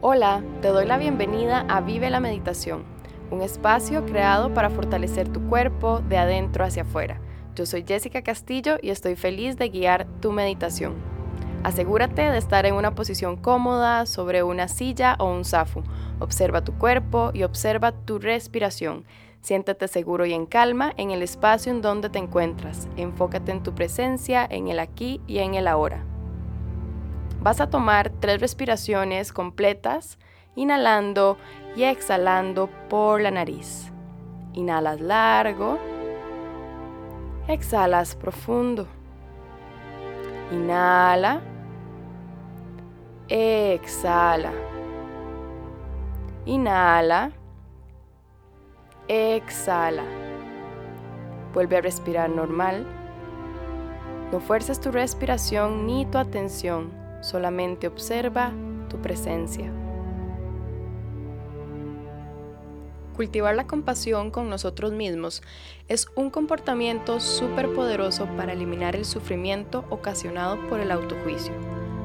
Hola, te doy la bienvenida a Vive la Meditación, un espacio creado para fortalecer tu cuerpo de adentro hacia afuera. Yo soy Jessica Castillo y estoy feliz de guiar tu meditación. Asegúrate de estar en una posición cómoda sobre una silla o un zafu. Observa tu cuerpo y observa tu respiración. Siéntate seguro y en calma en el espacio en donde te encuentras. Enfócate en tu presencia, en el aquí y en el ahora. Vas a tomar tres respiraciones completas, inhalando y exhalando por la nariz. Inhalas largo, exhalas profundo. Inhala, exhala. Inhala, exhala. Vuelve a respirar normal. No fuerces tu respiración ni tu atención solamente observa tu presencia. Cultivar la compasión con nosotros mismos es un comportamiento súper poderoso para eliminar el sufrimiento ocasionado por el autojuicio.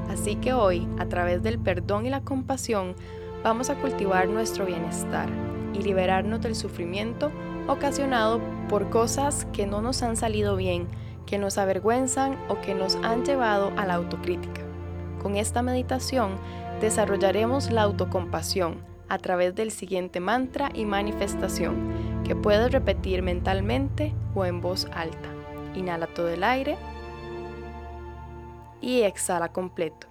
Así que hoy, a través del perdón y la compasión, vamos a cultivar nuestro bienestar y liberarnos del sufrimiento ocasionado por cosas que no nos han salido bien, que nos avergüenzan o que nos han llevado a la autocrítica. Con esta meditación desarrollaremos la autocompasión a través del siguiente mantra y manifestación que puedes repetir mentalmente o en voz alta. Inhala todo el aire y exhala completo.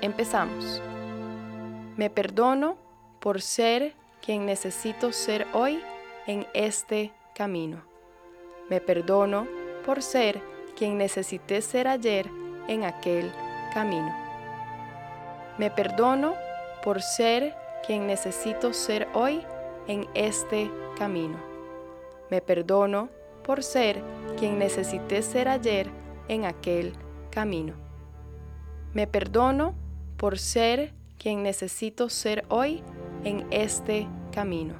Empezamos. Me perdono por ser quien necesito ser hoy en este camino. Me perdono por ser quien necesité ser ayer en aquel camino. Me perdono por ser quien necesito ser hoy en este camino. Me perdono por ser quien necesité ser ayer en aquel camino. Me perdono por ser quien necesito ser hoy en este camino.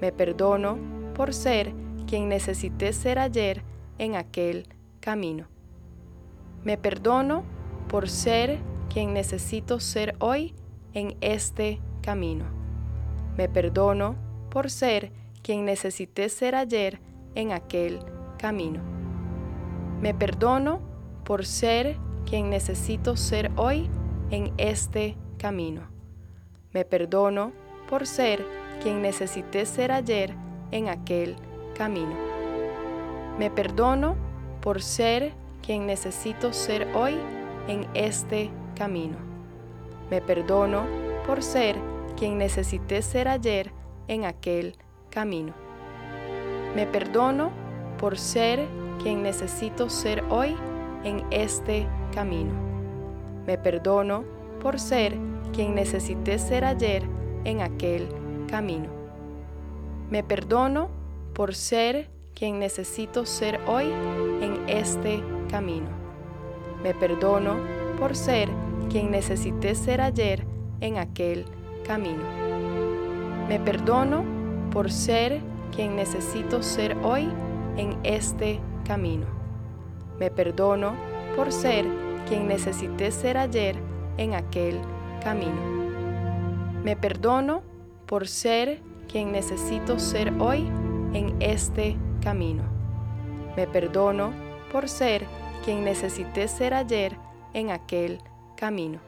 Me perdono por ser quien necesité ser ayer en aquel camino. Me perdono por ser quien necesito ser hoy en este camino. Me perdono por ser quien necesité ser ayer en aquel camino. Me perdono por ser quien necesito ser hoy en este camino. Me perdono por ser quien necesité ser ayer en aquel camino. Me perdono por ser quien necesito ser hoy en este camino. Me perdono por ser quien necesité ser ayer en aquel camino. Me perdono por ser quien necesito ser hoy en este camino. Me perdono por ser quien necesité ser ayer en aquel camino. Me perdono por ser quien necesito ser hoy en este camino. Me perdono por ser quien necesité ser ayer en aquel camino. Me perdono por ser quien necesito ser hoy en este camino. Me perdono por ser quien necesité ser ayer en aquel camino. Me perdono por ser quien necesito ser hoy en este camino. Me perdono por ser quien necesité ser ayer en aquel camino.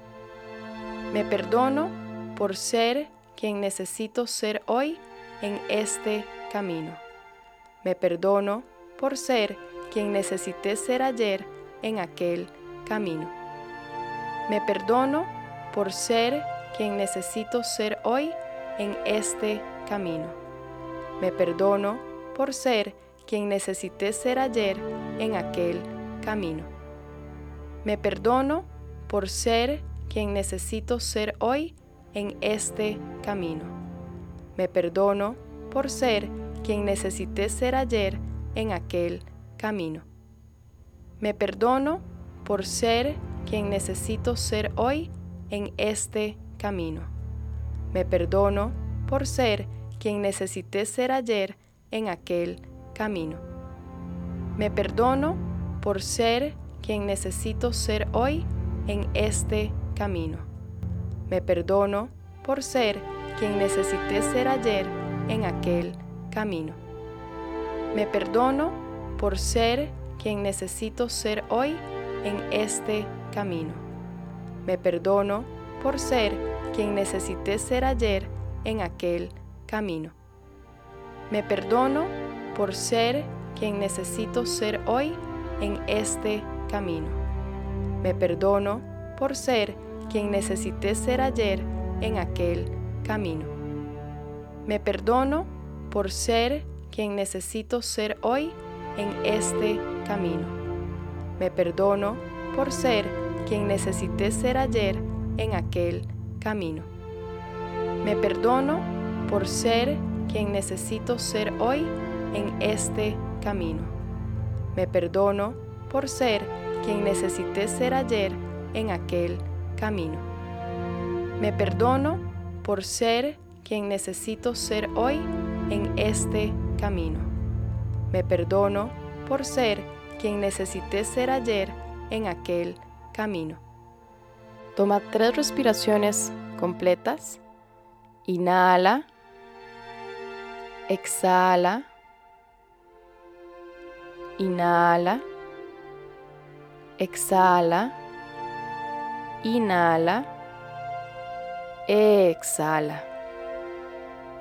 Me perdono por ser quien necesito ser hoy en este camino. Me perdono por ser quien necesité ser ayer en aquel camino. Me perdono por ser quien necesito ser hoy en este camino. Me perdono por ser quien necesité ser ayer en aquel camino camino. Me perdono por ser quien necesito ser hoy en este camino. Me perdono por ser quien necesité ser ayer en aquel camino. Me perdono por ser quien necesito ser hoy en este camino. Me perdono por ser quien necesité ser ayer en aquel camino. Me perdono por ser quien necesito ser hoy en este camino. Me perdono por ser quien necesité ser ayer en aquel camino. Me perdono por ser quien necesito ser hoy en este camino. Me perdono por ser quien necesité ser ayer en aquel camino. Me perdono por ser quien necesito ser hoy en este camino. Me perdono por ser quien necesité ser ayer en aquel camino. Me perdono por ser quien necesito ser hoy en este camino. Me perdono por ser quien necesité ser ayer en aquel camino. Me perdono por ser quien necesito ser hoy en este camino. Me perdono por ser quien necesité ser ayer en aquel camino. Me perdono por ser quien necesito ser hoy en este camino. Me perdono por ser quien necesité ser ayer en aquel camino. Toma tres respiraciones completas. Inhala. Exhala. Inhala. Exhala. Inhala. Exhala.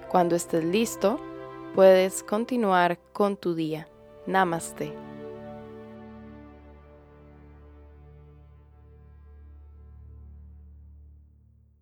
Cuando estés listo, puedes continuar con tu día. Namaste.